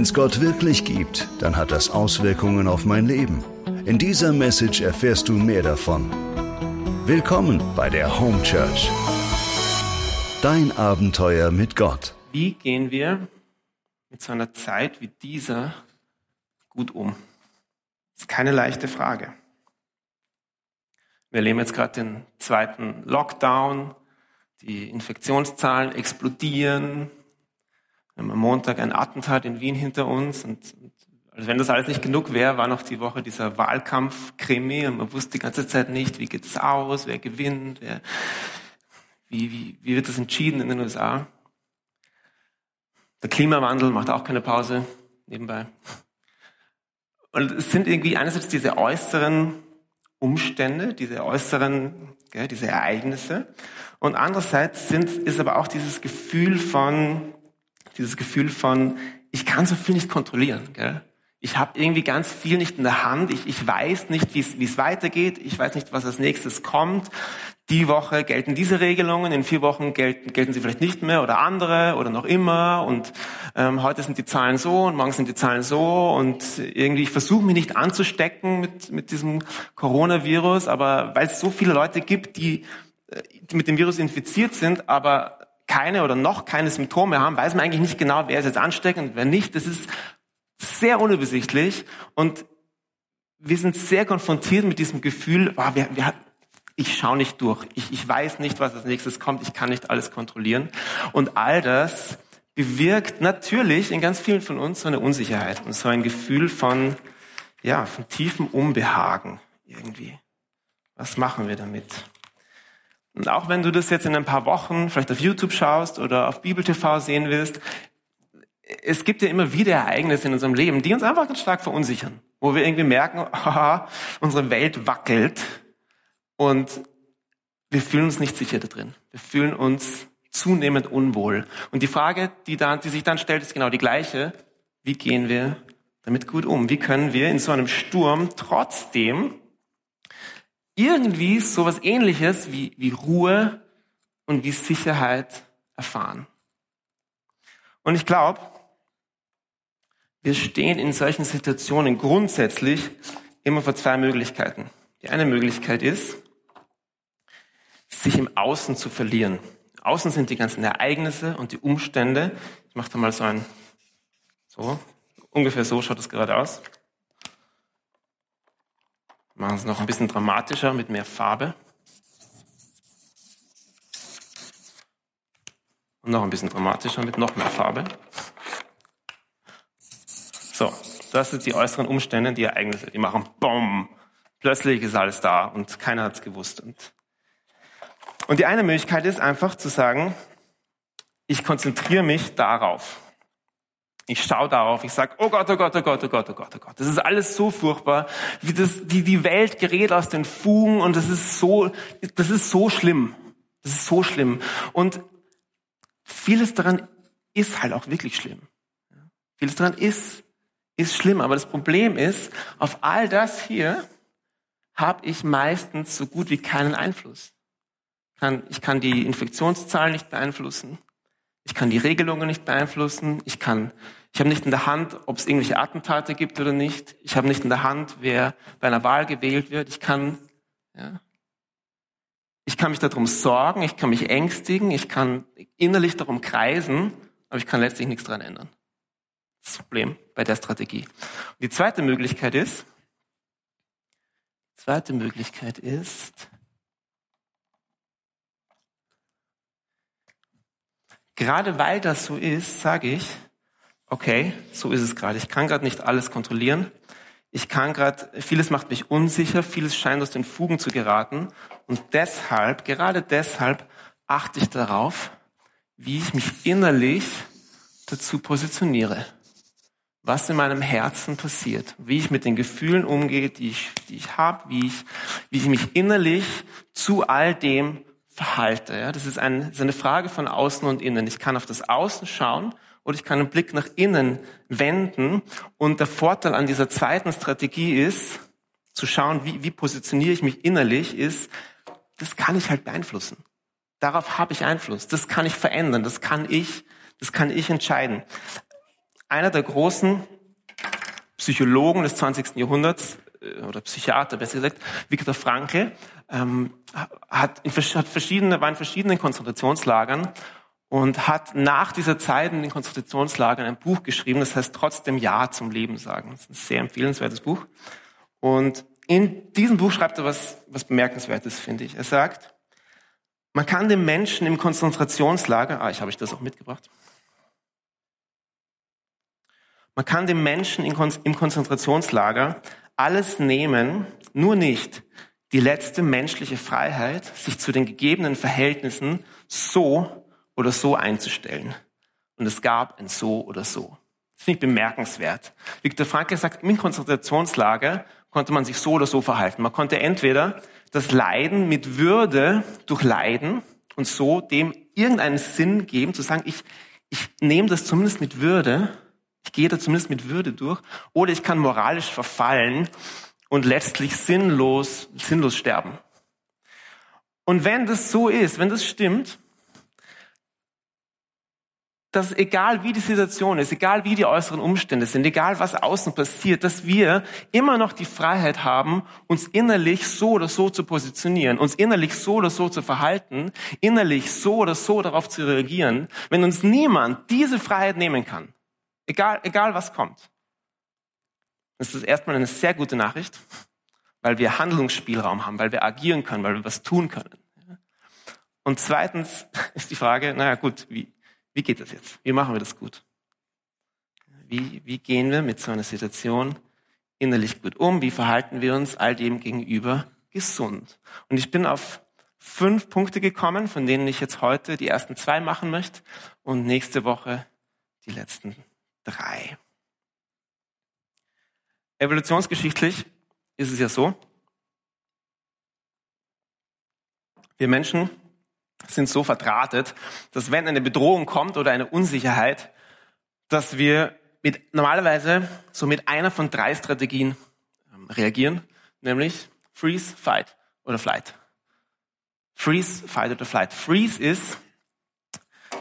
Wenn es Gott wirklich gibt, dann hat das Auswirkungen auf mein Leben. In dieser Message erfährst du mehr davon. Willkommen bei der Home Church. Dein Abenteuer mit Gott. Wie gehen wir mit so einer Zeit wie dieser gut um? Das ist keine leichte Frage. Wir erleben jetzt gerade den zweiten Lockdown. Die Infektionszahlen explodieren. Wir haben am Montag ein Attentat in Wien hinter uns. Und, und also wenn das alles nicht genug wäre, war noch die Woche dieser Wahlkampf-Krimi und man wusste die ganze Zeit nicht, wie geht es aus, wer gewinnt, wer, wie, wie, wie wird das entschieden in den USA. Der Klimawandel macht auch keine Pause nebenbei. Und es sind irgendwie einerseits diese äußeren Umstände, diese äußeren, gell, diese Ereignisse. Und andererseits sind, ist aber auch dieses Gefühl von, dieses Gefühl von, ich kann so viel nicht kontrollieren. Gell? Ich habe irgendwie ganz viel nicht in der Hand. Ich, ich weiß nicht, wie es weitergeht. Ich weiß nicht, was als nächstes kommt. Die Woche gelten diese Regelungen, in vier Wochen gelten, gelten sie vielleicht nicht mehr oder andere oder noch immer. Und ähm, heute sind die Zahlen so und morgen sind die Zahlen so. Und irgendwie, ich versuche mich nicht anzustecken mit, mit diesem Coronavirus, aber weil es so viele Leute gibt, die, die mit dem Virus infiziert sind, aber keine oder noch keine Symptome haben, weiß man eigentlich nicht genau, wer ist jetzt ansteckend und wer nicht. Das ist sehr unübersichtlich und wir sind sehr konfrontiert mit diesem Gefühl, oh, wir, wir, ich schaue nicht durch, ich, ich weiß nicht, was als nächstes kommt, ich kann nicht alles kontrollieren. Und all das bewirkt natürlich in ganz vielen von uns so eine Unsicherheit und so ein Gefühl von, ja, von tiefem Unbehagen irgendwie. Was machen wir damit? Und auch wenn du das jetzt in ein paar Wochen vielleicht auf YouTube schaust oder auf Bibel TV sehen willst, es gibt ja immer wieder Ereignisse in unserem Leben, die uns einfach ganz stark verunsichern, wo wir irgendwie merken, aha, unsere Welt wackelt und wir fühlen uns nicht sicher da drin. Wir fühlen uns zunehmend unwohl. Und die Frage, die, dann, die sich dann stellt, ist genau die gleiche. Wie gehen wir damit gut um? Wie können wir in so einem Sturm trotzdem irgendwie sowas ähnliches wie, wie Ruhe und wie Sicherheit erfahren? Und ich glaube, wir stehen in solchen Situationen grundsätzlich immer vor zwei Möglichkeiten. Die eine Möglichkeit ist, sich im Außen zu verlieren. Außen sind die ganzen Ereignisse und die Umstände. Ich mache da mal so ein, so, ungefähr so schaut es gerade aus. Machen es noch ein bisschen dramatischer mit mehr Farbe. Und noch ein bisschen dramatischer mit noch mehr Farbe. So, das sind die äußeren Umstände, die Ereignisse, die machen BOM. Plötzlich ist alles da und keiner hat es gewusst. Und, und die eine Möglichkeit ist einfach zu sagen, ich konzentriere mich darauf. Ich schaue darauf, ich sage, oh Gott, oh Gott, oh Gott, oh Gott, oh Gott, oh Gott. Das ist alles so furchtbar, wie das, die, die Welt gerät aus den Fugen und das ist so, das ist so schlimm. Das ist so schlimm. Und vieles daran ist halt auch wirklich schlimm. Vieles daran ist ist schlimm. Aber das Problem ist, auf all das hier habe ich meistens so gut wie keinen Einfluss. Ich kann die Infektionszahlen nicht beeinflussen. Ich kann die Regelungen nicht beeinflussen. Ich kann, ich habe nicht in der Hand, ob es irgendwelche Attentate gibt oder nicht. Ich habe nicht in der Hand, wer bei einer Wahl gewählt wird. Ich kann, ja, ich kann mich darum sorgen. Ich kann mich ängstigen. Ich kann innerlich darum kreisen. Aber ich kann letztlich nichts daran ändern das Problem bei der Strategie. Und die zweite Möglichkeit ist, zweite Möglichkeit ist, gerade weil das so ist, sage ich, okay, so ist es gerade. Ich kann gerade nicht alles kontrollieren. Ich kann gerade, vieles macht mich unsicher, vieles scheint aus den Fugen zu geraten. Und deshalb, gerade deshalb, achte ich darauf, wie ich mich innerlich dazu positioniere was in meinem Herzen passiert, wie ich mit den Gefühlen umgehe, die ich, die ich habe, wie ich, wie ich mich innerlich zu all dem verhalte. Ja, das ist, ein, ist eine Frage von Außen und Innen. Ich kann auf das Außen schauen oder ich kann einen Blick nach innen wenden. Und der Vorteil an dieser zweiten Strategie ist, zu schauen, wie, wie positioniere ich mich innerlich, ist, das kann ich halt beeinflussen. Darauf habe ich Einfluss. Das kann ich verändern. Das kann ich, das kann ich entscheiden. einer der großen Psychologen des 20. Jahrhunderts, äh, oder Psychiater besser gesagt, Viktor Frankl, ähm, hat, in, hat verschiedene, war in verschiedenen Konzentrationslagern und hat nach dieser Zeit in den Konzentrationslagern ein Buch geschrieben, das heißt trotzdem Ja zum Leben sagen. Das ist ein sehr empfehlenswertes Buch. Und in diesem Buch schreibt er was, was bemerkenswertes, finde ich. Er sagt, man kann dem Menschen im Konzentrationslager, ah, ich habe ich das auch mitgebracht. Man kann dem Menschen im Konzentrationslager alles nehmen, nur nicht die letzte menschliche Freiheit, sich zu den gegebenen Verhältnissen so oder so einzustellen. Und es gab ein so oder so. Das finde ich bemerkenswert. Viktor Frankl sagt, im Konzentrationslager konnte man sich so oder so verhalten. Man konnte entweder das Leiden mit Würde durchleiden und so dem irgendeinen Sinn geben, zu sagen, ich, ich nehme das zumindest mit Würde, ich gehe da zumindest mit Würde durch, oder ich kann moralisch verfallen und letztlich sinnlos, sinnlos sterben. Und wenn das so ist, wenn das stimmt, dass egal wie die Situation ist, egal wie die äußeren Umstände sind, egal was außen passiert, dass wir immer noch die Freiheit haben, uns innerlich so oder so zu positionieren, uns innerlich so oder so zu verhalten, innerlich so oder so darauf zu reagieren, wenn uns niemand diese Freiheit nehmen kann, egal, egal was kommt. Das ist erstmal eine sehr gute Nachricht, weil wir Handlungsspielraum haben, weil wir agieren können, weil wir was tun können. Und zweitens ist die Frage, naja gut, wie, wie geht das jetzt? Wie machen wir das gut? Wie, wie gehen wir mit so einer Situation innerlich gut um? Wie verhalten wir uns all dem gegenüber gesund? Und ich bin auf fünf Punkte gekommen, von denen ich jetzt heute die ersten zwei machen möchte und nächste Woche die letzten drei. Evolutionsgeschichtlich ist es ja so, wir Menschen sind so verdrahtet, dass wenn eine Bedrohung kommt oder eine Unsicherheit, dass wir mit, normalerweise so mit einer von drei Strategien ähm, reagieren, nämlich Freeze, Fight oder Flight. Freeze, Fight oder Flight. Freeze ist,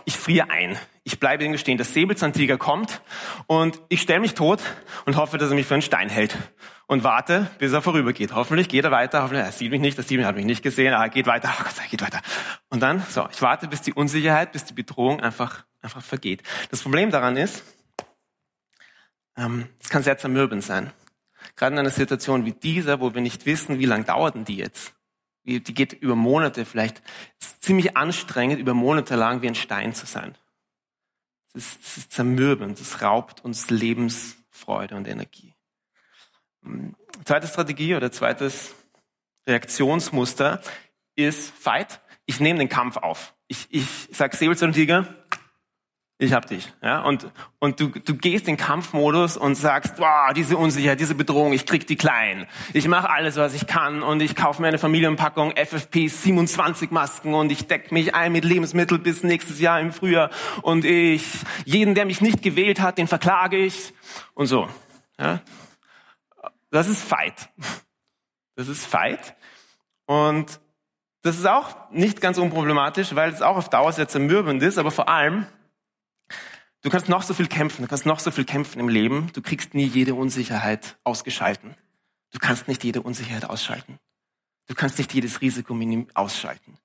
ich friere ein. Ich bleibe irgendwie stehen. Der Säbelzahntiger kommt und ich stelle mich tot und hoffe, dass er mich für einen Stein hält und warte, bis er vorübergeht. Hoffentlich geht er weiter, hoffentlich, er sieht mich nicht, er sieht mich, hat mich nicht gesehen, er geht weiter, oh Gott sei geht weiter. Und dann, so, ich warte, bis die Unsicherheit, bis die Bedrohung einfach, einfach vergeht. Das Problem daran ist, ähm, es kann sehr zermürbend sein. Gerade in einer Situation wie dieser, wo wir nicht wissen, wie lange dauert denn die jetzt? Die geht über Monate, vielleicht ist ziemlich anstrengend, über Monate lang wie ein Stein zu sein. Es ist, es ist zermürbend, es raubt uns Lebensfreude und Energie. Zweite Strategie oder zweites Reaktionsmuster ist Fight. Ich nehme den Kampf auf. Ich, ich sag Säbelzahntiger, ich hab dich. Ja? Und, und du, du gehst in Kampfmodus und sagst, wow, diese Unsicherheit, diese Bedrohung, ich krieg die klein. Ich mache alles, was ich kann und ich kaufe mir eine Familienpackung FFP 27 Masken und ich deck mich ein mit Lebensmittel bis nächstes Jahr im Frühjahr und ich, jeden, der mich nicht gewählt hat, den verklage ich und so. Ja? Das ist Fight. Das ist Fight. Und das ist auch nicht ganz unproblematisch, weil es auch auf Dauer sehr zermürbend ist, aber vor allem, du kannst noch so viel kämpfen, du kannst noch so viel kämpfen im Leben, du kriegst nie jede Unsicherheit ausgeschalten. Du kannst nicht jede Unsicherheit ausschalten. Du kannst nicht jedes Risiko ausschalten.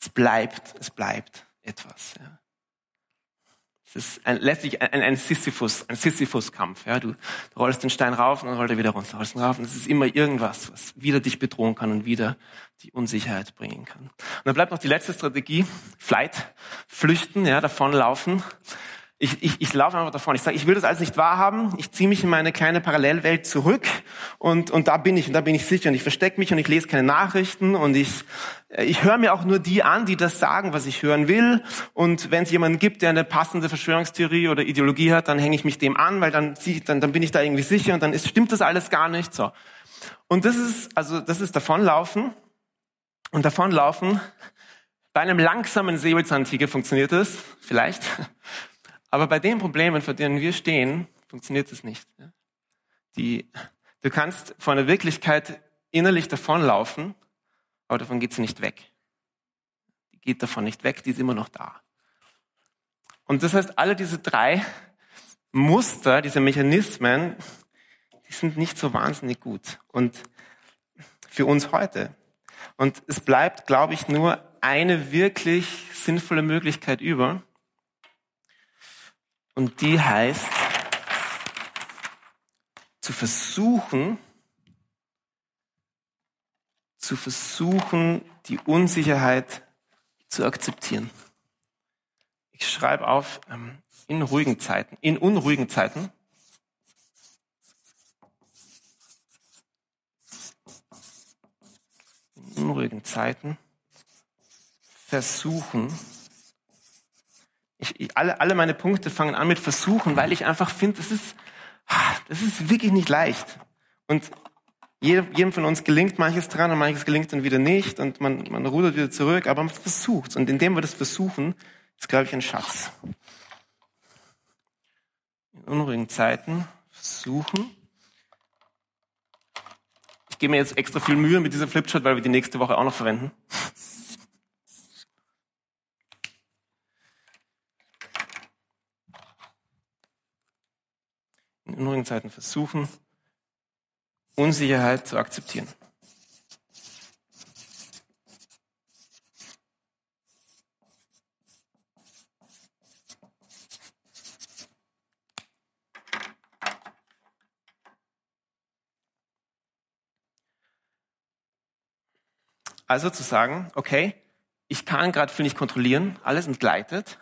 Es bleibt, es bleibt etwas. Ja. Es ist ein, letztlich ein, ein Sisyphus, ein Sisyphus-Kampf. Ja, du, du rollst den Stein rauf und dann rollt er wieder runter, rollst ihn rauf und es ist immer irgendwas, was wieder dich bedrohen kann und wieder die Unsicherheit bringen kann. Und dann bleibt noch die letzte Strategie, Flight, flüchten, ja, davonlaufen. Ich, ich, ich laufe einfach davon. Ich sage, ich will das alles nicht wahrhaben. Ich ziehe mich in meine kleine Parallelwelt zurück und, und da bin ich und da bin ich sicher und ich verstecke mich und ich lese keine Nachrichten und ich, ich höre mir auch nur die an, die das sagen, was ich hören will. Und wenn es jemanden gibt, der eine passende Verschwörungstheorie oder Ideologie hat, dann hänge ich mich dem an, weil dann, dann, dann bin ich da irgendwie sicher und dann ist, stimmt das alles gar nicht. So. Und das ist, also das ist davonlaufen und davonlaufen. Bei einem langsamen Säbelzahntiger funktioniert es vielleicht. Aber bei den Problemen, vor denen wir stehen, funktioniert es nicht. Die, du kannst vor einer Wirklichkeit innerlich davonlaufen, aber davon geht sie nicht weg. Die geht davon nicht weg, die ist immer noch da. Und das heißt, alle diese drei Muster, diese Mechanismen, die sind nicht so wahnsinnig gut. Und für uns heute. Und es bleibt, glaube ich, nur eine wirklich sinnvolle Möglichkeit über. Und die heißt, zu versuchen, zu versuchen, die Unsicherheit zu akzeptieren. Ich schreibe auf, ähm, in ruhigen Zeiten, in unruhigen Zeiten, in unruhigen Zeiten versuchen, ich, ich, alle, alle meine Punkte fangen an mit versuchen, weil ich einfach finde, das ist, das ist wirklich nicht leicht. Und jedem, jedem von uns gelingt manches dran und manches gelingt dann wieder nicht und man, man rudert wieder zurück, aber man versucht Und indem wir das versuchen, ist, glaube ich, ein Schatz. In unruhigen Zeiten versuchen. Ich gebe mir jetzt extra viel Mühe mit dieser Flipchart, weil wir die nächste Woche auch noch verwenden. In unruhigen Zeiten versuchen, Unsicherheit zu akzeptieren. Also zu sagen, okay, ich kann gerade viel nicht kontrollieren, alles entgleitet,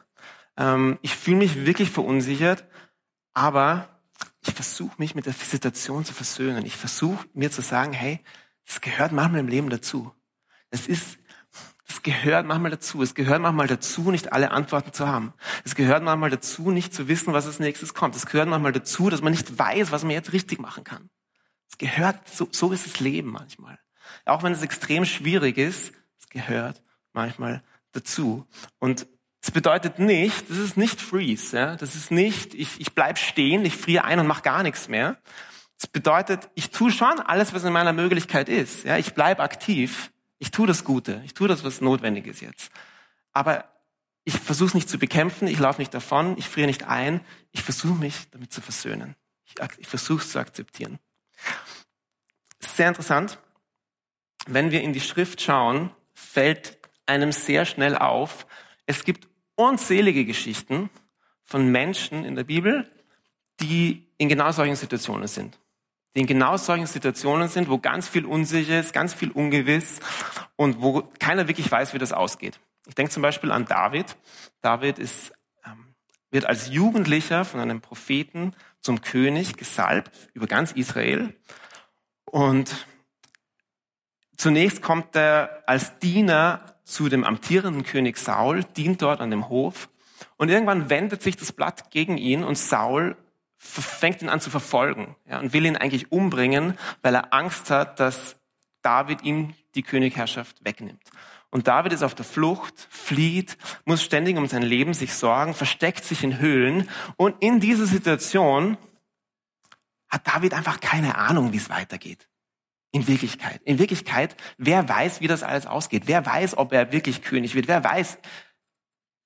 ähm, ich fühle mich wirklich verunsichert, aber versuche mich mit der Situation zu versöhnen. Ich versuche mir zu sagen, hey, das gehört manchmal im Leben dazu. Das ist, das gehört manchmal dazu. Es gehört manchmal dazu, nicht alle Antworten zu haben. Es gehört manchmal dazu, nicht zu wissen, was als nächstes kommt. Es gehört manchmal dazu, dass man nicht weiß, was man jetzt richtig machen kann. Es gehört, so, so ist das Leben manchmal. Auch wenn es extrem schwierig ist, es gehört manchmal dazu. Und das bedeutet nicht, das ist nicht Freeze. Ja? Das ist nicht, ich, ich bleib stehen, ich friere ein und mache gar nichts mehr. Das bedeutet, ich tue schon alles, was in meiner Möglichkeit ist. Ja? Ich bleib aktiv, ich tue das Gute, ich tue das, was notwendig ist jetzt. Aber ich versuche es nicht zu bekämpfen, ich laufe nicht davon, ich friere nicht ein, ich versuche mich damit zu versöhnen. Ich, ich versuche es zu akzeptieren. Sehr interessant. Wenn wir in die Schrift schauen, fällt einem sehr schnell auf, es gibt unzählige Geschichten von Menschen in der Bibel, die in genau solchen Situationen sind. Die in genau solchen Situationen sind, wo ganz viel unsicher ist, ganz viel ungewiss und wo keiner wirklich weiß, wie das ausgeht. Ich denke zum Beispiel an David. David ist, ähm, wird als Jugendlicher von einem Propheten zum König gesalbt über ganz Israel. Und zunächst kommt er als Diener zu dem amtierenden König Saul, dient dort an dem Hof. Und irgendwann wendet sich das Blatt gegen ihn und Saul fängt ihn an zu verfolgen ja, und will ihn eigentlich umbringen, weil er Angst hat, dass David ihm die Königherrschaft wegnimmt. Und David ist auf der Flucht, flieht, muss ständig um sein Leben sich sorgen, versteckt sich in Höhlen. Und in dieser Situation hat David einfach keine Ahnung, wie es weitergeht. In Wirklichkeit. In Wirklichkeit, wer weiß, wie das alles ausgeht? Wer weiß, ob er wirklich König wird? Wer weiß?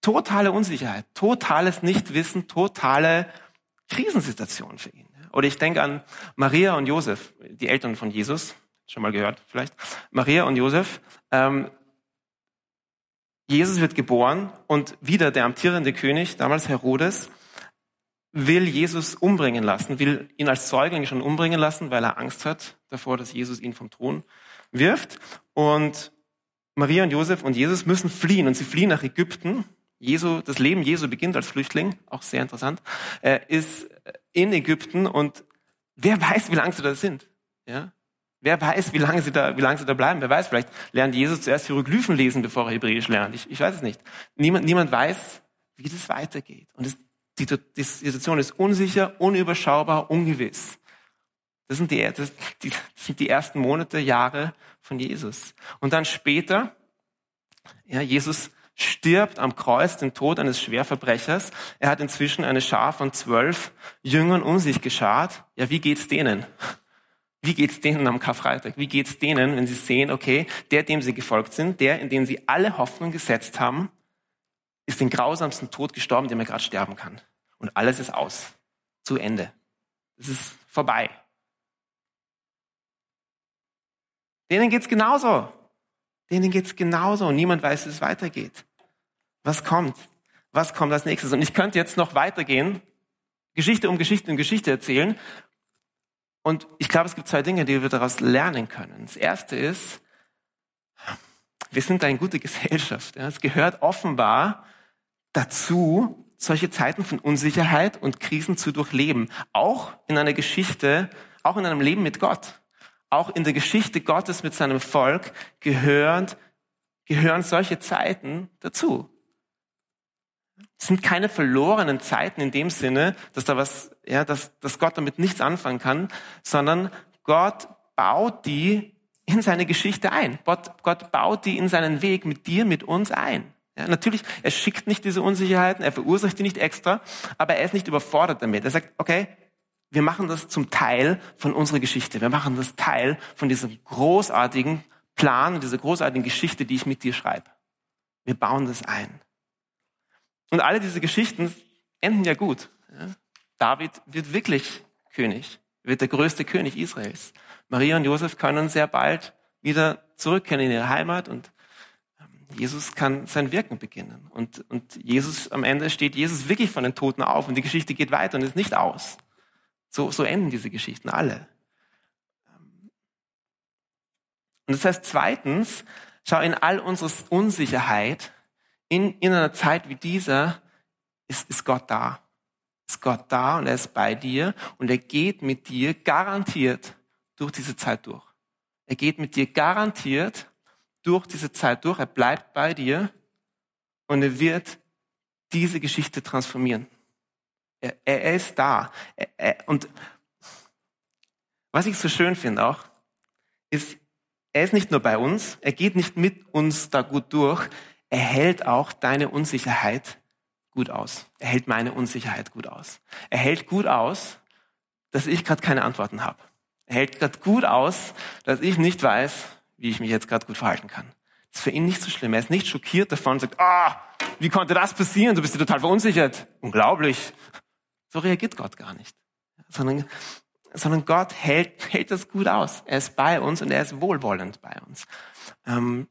Totale Unsicherheit, totales Nichtwissen, totale Krisensituation für ihn. Oder ich denke an Maria und Josef, die Eltern von Jesus, schon mal gehört vielleicht. Maria und Josef. Ähm, Jesus wird geboren und wieder der amtierende König, damals Herodes, will Jesus umbringen lassen, will ihn als Säugling schon umbringen lassen, weil er Angst hat davor, dass Jesus ihn vom Thron wirft. Und Maria und Josef und Jesus müssen fliehen und sie fliehen nach Ägypten. Jesu, das Leben Jesu beginnt als Flüchtling, auch sehr interessant, er ist in Ägypten und wer weiß, wie lange sie da sind. Ja? Wer weiß, wie lange sie da, wie lange sie da bleiben? Wer weiß, vielleicht lernt Jesus zuerst Hieroglyphen lesen, bevor er Hebräisch lernt. Ich, ich weiß es nicht. Niemand, niemand weiß, wie das weitergeht. Und es die, die Situation ist unsicher, unüberschaubar, ungewiss. Das sind, die, das, die, das sind die ersten Monate, Jahre von Jesus. Und dann später, ja, Jesus stirbt am Kreuz den Tod eines Schwerverbrechers. Er hat inzwischen eine Schar von zwölf Jüngern um sich geschart. Ja, wie geht's denen? Wie geht's denen am Karfreitag? Wie geht's denen, wenn sie sehen, okay, der, dem sie gefolgt sind, der, in den sie alle Hoffnung gesetzt haben, ist den grausamsten Tod gestorben, den man gerade sterben kann. Und alles ist aus. zu Ende. Es ist vorbei. Denen geht's genauso. Denen geht's genauso und niemand weiß, wie es weitergeht. Was kommt? Was kommt als nächstes? Und ich könnte jetzt noch weitergehen, Geschichte um Geschichte um Geschichte erzählen. Und ich glaube, es gibt zwei Dinge, die wir daraus lernen können. Das erste ist, wir sind eine gute Gesellschaft. Es gehört offenbar dazu, solche Zeiten von Unsicherheit und Krisen zu durchleben. Auch in einer Geschichte, auch in einem Leben mit Gott. Auch in der Geschichte Gottes mit seinem Volk gehören, gehören solche Zeiten dazu. Es sind keine verlorenen Zeiten in dem Sinne, dass da was, ja, dass, dass Gott damit nichts anfangen kann, sondern Gott baut die in seine Geschichte ein. Gott, Gott baut die in seinen Weg mit dir, mit uns ein. Ja, natürlich, er schickt nicht diese Unsicherheiten, er verursacht die nicht extra, aber er ist nicht überfordert damit. Er sagt, okay, wir machen das zum Teil von unserer Geschichte. Wir machen das Teil von diesem großartigen Plan, dieser großartigen Geschichte, die ich mit dir schreibe. Wir bauen das ein. Und alle diese Geschichten enden ja gut. David wird wirklich König, wird der größte König Israels. Maria und Josef können sehr bald wieder zurückkehren in ihre Heimat und Jesus kann sein Wirken beginnen. Und, und Jesus, am Ende steht Jesus wirklich von den Toten auf und die Geschichte geht weiter und ist nicht aus. So, so enden diese Geschichten alle. Und das heißt zweitens, schau in all unserer Unsicherheit, in, in einer Zeit wie dieser, ist, ist Gott da. Ist Gott da und er ist bei dir und er geht mit dir garantiert durch diese Zeit durch. Er geht mit dir garantiert durch diese Zeit durch. Er bleibt bei dir und er wird diese Geschichte transformieren. Er, er ist da. Er, und was ich so schön finde auch, ist, er ist nicht nur bei uns, er geht nicht mit uns da gut durch, er hält auch deine Unsicherheit gut aus. Er hält meine Unsicherheit gut aus. Er hält gut aus, dass ich gerade keine Antworten habe. Er hält gerade gut aus, dass ich nicht weiß, wie ich mich jetzt gerade gut verhalten kann. Das ist für ihn nicht so schlimm. Er ist nicht schockiert davon und sagt, ah, wie konnte das passieren? Du bist dir total verunsichert. Unglaublich. So reagiert Gott gar nicht. Sondern, sondern Gott hält, hält das gut aus. Er ist bei uns und er ist wohlwollend bei uns. Ähm,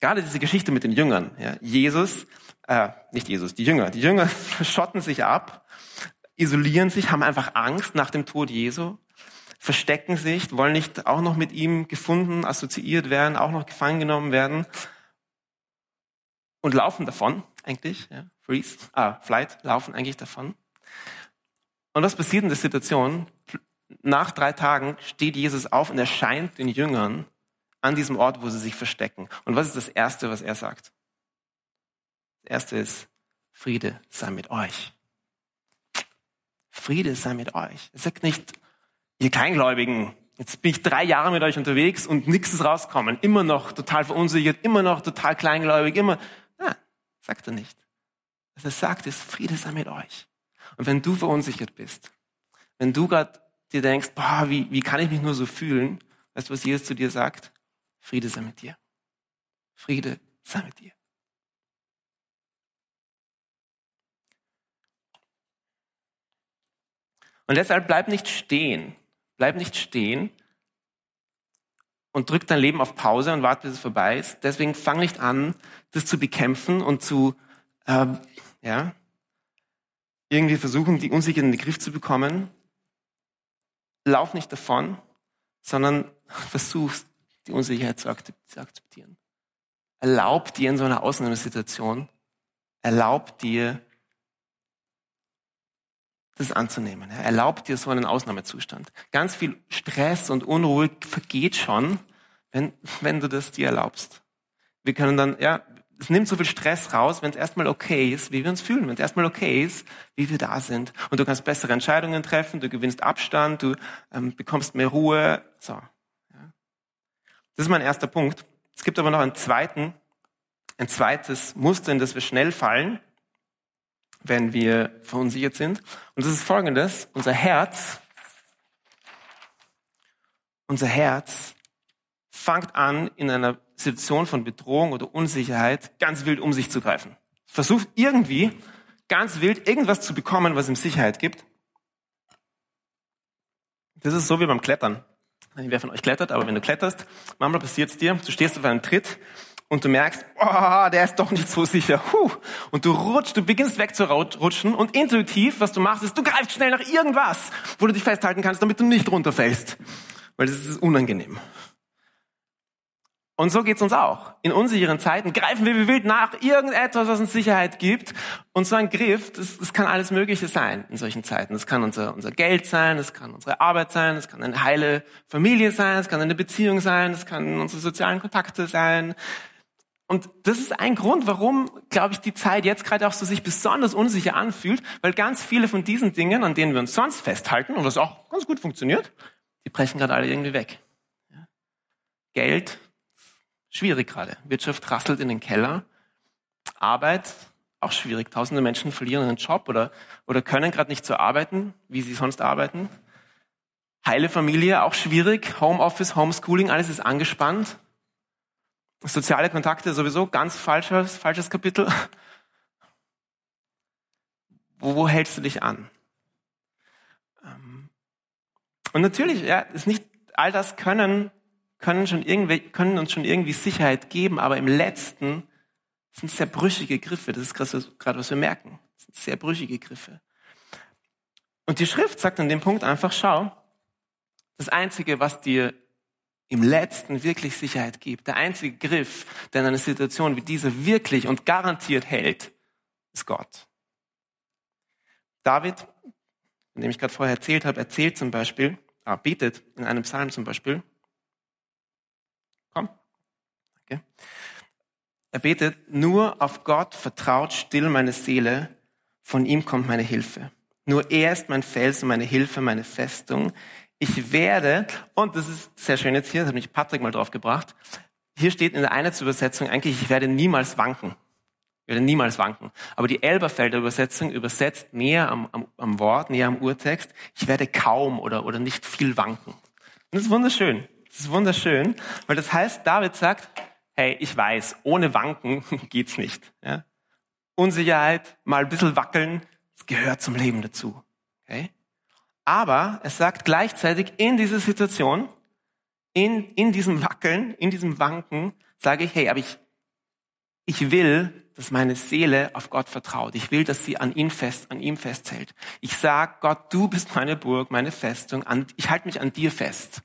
gerade diese Geschichte mit den Jüngern. Ja, Jesus, äh, nicht Jesus, die Jünger. Die Jünger schotten sich ab, isolieren sich, haben einfach Angst nach dem Tod Jesu verstecken sich, wollen nicht auch noch mit ihm gefunden, assoziiert werden, auch noch gefangen genommen werden und laufen davon eigentlich, ja, freeze, ah, flight, laufen eigentlich davon. Und was passiert in der Situation? Nach drei Tagen steht Jesus auf und erscheint den Jüngern an diesem Ort, wo sie sich verstecken. Und was ist das Erste, was er sagt? Das Erste ist, Friede sei mit euch. Friede sei mit euch. Er sagt nicht, ihr Kleingläubigen, jetzt bin ich drei Jahre mit euch unterwegs und nichts ist rausgekommen. Immer noch total verunsichert, immer noch total kleingläubig, immer. Nein, sagt er nicht. Was er sagt, ist, Friede sei mit euch. Und wenn du verunsichert bist, wenn du gerade dir denkst, boah, wie, wie kann ich mich nur so fühlen, weißt du, was Jesus zu dir sagt? Friede sei mit dir. Friede sei mit dir. Und deshalb bleib nicht stehen. Bleib nicht stehen und drück dein Leben auf Pause und warte, bis es vorbei ist. Deswegen fang nicht an, das zu bekämpfen und zu, äh, ja, irgendwie versuchen, die Unsicherheit in den Griff zu bekommen. Lauf nicht davon, sondern versuch, die Unsicherheit zu akzeptieren. Erlaub dir in so einer Ausnahmesituation, erlaub dir, das anzunehmen. Er erlaubt dir so einen Ausnahmezustand. Ganz viel Stress und Unruhe vergeht schon, wenn, wenn du das dir erlaubst. Wir können dann, ja, es nimmt so viel Stress raus, wenn es erstmal okay ist, wie wir uns fühlen, wenn es erstmal okay ist, wie wir da sind. Und du kannst bessere Entscheidungen treffen, du gewinnst Abstand, du ähm, bekommst mehr Ruhe. So. Ja. Das ist mein erster Punkt. Es gibt aber noch einen zweiten, ein zweites Muster, in das wir schnell fallen wenn wir verunsichert sind. Und das ist folgendes. Unser Herz, unser Herz fängt an, in einer Situation von Bedrohung oder Unsicherheit ganz wild um sich zu greifen. Versucht irgendwie ganz wild irgendwas zu bekommen, was ihm Sicherheit gibt. Das ist so wie beim Klettern. Wer von euch klettert, aber wenn du kletterst, manchmal passiert es dir, du stehst auf einem Tritt und du merkst, oh, der ist doch nicht so sicher. Huh. Und du rutschst, du beginnst wegzurutschen und intuitiv, was du machst, ist, du greifst schnell nach irgendwas, wo du dich festhalten kannst, damit du nicht runterfällst. Weil das ist unangenehm. Und so geht's uns auch. In unsicheren Zeiten greifen wir wie wild nach irgendetwas, was uns Sicherheit gibt. Und so ein Griff, das, das kann alles Mögliche sein in solchen Zeiten. Das kann unser, unser Geld sein, das kann unsere Arbeit sein, das kann eine heile Familie sein, das kann eine Beziehung sein, das kann unsere sozialen Kontakte sein. Und das ist ein Grund, warum, glaube ich, die Zeit jetzt gerade auch so sich besonders unsicher anfühlt, weil ganz viele von diesen Dingen, an denen wir uns sonst festhalten und was auch ganz gut funktioniert, die brechen gerade alle irgendwie weg. Geld, schwierig gerade. Wirtschaft rasselt in den Keller. Arbeit, auch schwierig. Tausende Menschen verlieren ihren Job oder, oder können gerade nicht so arbeiten, wie sie sonst arbeiten. Heile Familie, auch schwierig. Homeoffice, Homeschooling, alles ist angespannt. Soziale Kontakte sowieso ganz falsches, falsches Kapitel. Wo, wo hältst du dich an? Ähm, und natürlich, ja, ist nicht all das können, können schon irgendwie, können uns schon irgendwie Sicherheit geben, aber im letzten sind sehr brüchige Griffe. Das ist gerade, was wir merken. Das sind sehr brüchige Griffe. Und die Schrift sagt an dem Punkt einfach, schau, das Einzige, was dir im letzten wirklich Sicherheit gibt. Der einzige Griff, der in einer Situation wie dieser wirklich und garantiert hält, ist Gott. David, von dem ich gerade vorher erzählt habe, erzählt zum Beispiel, ah, betet in einem Psalm zum Beispiel. Komm. Okay. Er betet, nur auf Gott vertraut still meine Seele, von ihm kommt meine Hilfe. Nur er ist mein Fels und meine Hilfe, meine Festung. Ich werde, und das ist sehr schön jetzt hier, das hat mich Patrick mal drauf gebracht, hier steht in der Einheitsübersetzung eigentlich, ich werde niemals wanken. Ich werde niemals wanken. Aber die Elberfelder Übersetzung übersetzt näher am, am, am Wort, näher am Urtext, ich werde kaum oder, oder nicht viel wanken. Und das ist wunderschön. Das ist wunderschön, weil das heißt, David sagt, hey, ich weiß, ohne Wanken geht's nicht. Ja? Unsicherheit, mal ein bisschen wackeln, das gehört zum Leben dazu. Okay? Aber es sagt gleichzeitig in dieser Situation, in, in diesem Wackeln, in diesem Wanken, sage ich, hey, aber ich, ich will, dass meine Seele auf Gott vertraut. Ich will, dass sie an ihn fest, an ihm festhält. Ich sag, Gott, du bist meine Burg, meine Festung. An, ich halte mich an dir fest.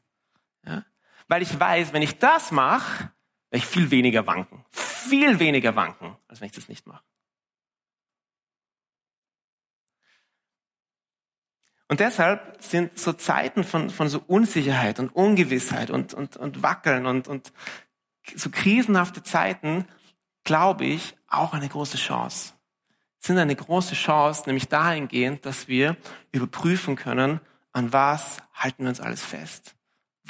Ja? Weil ich weiß, wenn ich das mache, werde ich viel weniger wanken. Viel weniger wanken, als wenn ich das nicht mache. Und deshalb sind so Zeiten von, von so Unsicherheit und Ungewissheit und, und, und Wackeln und, und so krisenhafte Zeiten, glaube ich, auch eine große Chance. Sind eine große Chance, nämlich dahingehend, dass wir überprüfen können, an was halten wir uns alles fest.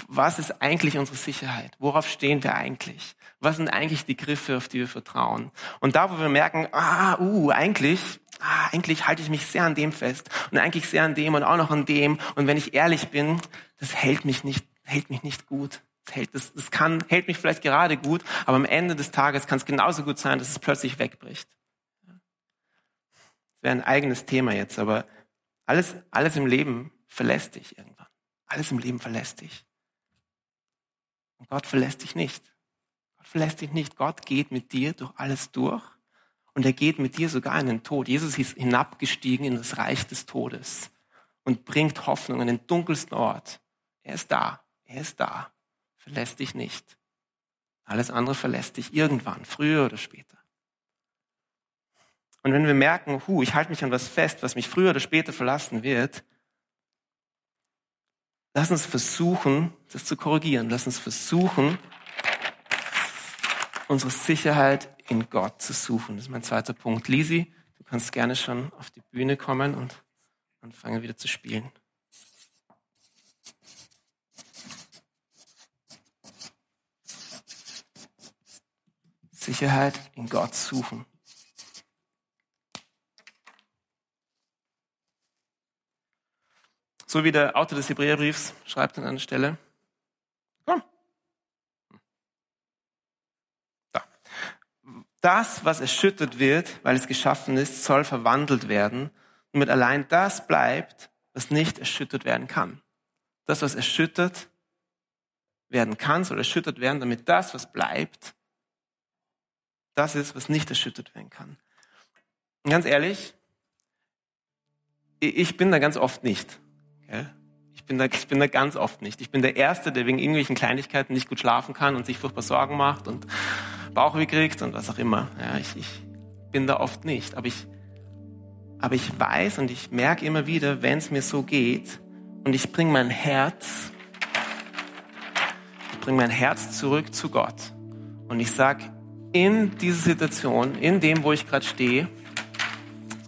Was ist eigentlich unsere Sicherheit? Worauf stehen wir eigentlich? Was sind eigentlich die Griffe, auf die wir vertrauen? Und da, wo wir merken, ah, uh, eigentlich ah, eigentlich halte ich mich sehr an dem fest und eigentlich sehr an dem und auch noch an dem. Und wenn ich ehrlich bin, das hält mich nicht, hält mich nicht gut. Das hält, das, das kann, hält mich vielleicht gerade gut, aber am Ende des Tages kann es genauso gut sein, dass es plötzlich wegbricht. Das wäre ein eigenes Thema jetzt, aber alles, alles im Leben verlässt dich irgendwann. Alles im Leben verlässt dich. Und Gott verlässt dich nicht. Gott verlässt dich nicht. Gott geht mit dir durch alles durch und er geht mit dir sogar in den Tod. Jesus ist hinabgestiegen in das Reich des Todes und bringt Hoffnung an den dunkelsten Ort. Er ist da. Er ist da. Verlässt dich nicht. Alles andere verlässt dich irgendwann, früher oder später. Und wenn wir merken, hu, ich halte mich an was fest, was mich früher oder später verlassen wird, lass uns versuchen, das zu korrigieren. Lass uns versuchen, unsere Sicherheit in Gott zu suchen. Das ist mein zweiter Punkt. Lisi, du kannst gerne schon auf die Bühne kommen und anfangen wieder zu spielen. Sicherheit in Gott suchen. So wie der Autor des Hebräerbriefs schreibt an einer Stelle, Das, was erschüttert wird, weil es geschaffen ist, soll verwandelt werden. Und mit allein das bleibt, was nicht erschüttert werden kann. das, was erschüttert werden kann, soll erschüttert werden, damit das, was bleibt, das ist, was nicht erschüttert werden kann. Und ganz ehrlich, ich bin da ganz oft nicht. Ich bin, da, ich bin da ganz oft nicht. Ich bin der Erste, der wegen irgendwelchen Kleinigkeiten nicht gut schlafen kann und sich furchtbar Sorgen macht und Bauchweh kriegt und was auch immer. Ja, ich, ich bin da oft nicht. Aber ich, aber ich weiß und ich merke immer wieder, wenn es mir so geht und ich bringe mein Herz, ich bringe mein Herz zurück zu Gott und ich sag in dieser Situation, in dem, wo ich gerade stehe,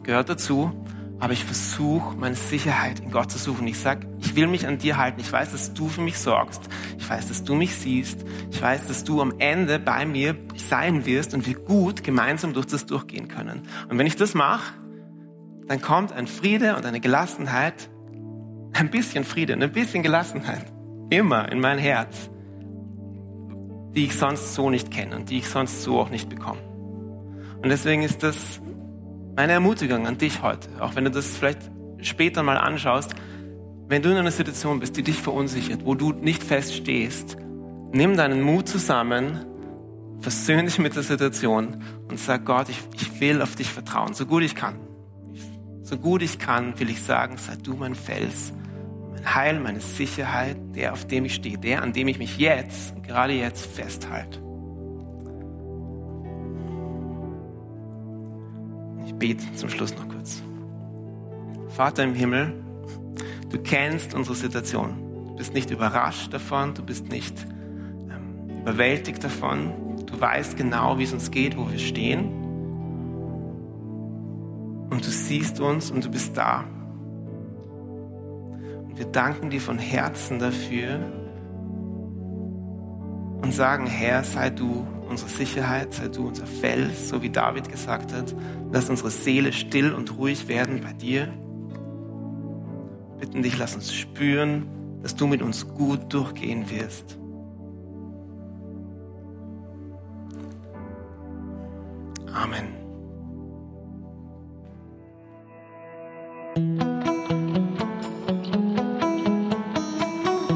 gehört dazu, aber ich versuche, meine Sicherheit in Gott zu suchen. Ich sag, ich will mich an dir halten. Ich weiß, dass du für mich sorgst. Ich weiß, dass du mich siehst. Ich weiß, dass du am Ende bei mir sein wirst und wir gut gemeinsam durch das durchgehen können. Und wenn ich das mache, dann kommt ein Friede und eine Gelassenheit, ein bisschen Friede und ein bisschen Gelassenheit, immer in mein Herz, die ich sonst so nicht kenne und die ich sonst so auch nicht bekomme. Und deswegen ist das meine Ermutigung an dich heute, auch wenn du das vielleicht später mal anschaust, wenn du in einer Situation bist, die dich verunsichert, wo du nicht feststehst, nimm deinen Mut zusammen, versöhn dich mit der Situation und sag Gott, ich, ich will auf dich vertrauen, so gut ich kann. So gut ich kann, will ich sagen, sei du mein Fels, mein Heil, meine Sicherheit, der, auf dem ich stehe, der, an dem ich mich jetzt, gerade jetzt festhalte. Ich bete zum Schluss noch kurz. Vater im Himmel, du kennst unsere Situation. Du bist nicht überrascht davon, du bist nicht ähm, überwältigt davon. Du weißt genau, wie es uns geht, wo wir stehen. Und du siehst uns und du bist da. Und wir danken dir von Herzen dafür und sagen, Herr, sei du unsere Sicherheit, sei du unser Fels, so wie David gesagt hat. Lass unsere Seele still und ruhig werden bei dir. Bitten dich, lass uns spüren, dass du mit uns gut durchgehen wirst. Amen.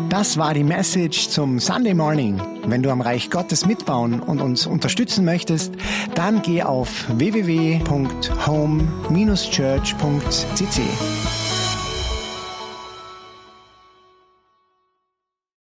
Das war die Message zum Sunday Morning. Wenn du am Reich Gottes mitbauen und uns unterstützen möchtest, dann geh auf www.home-church.cc.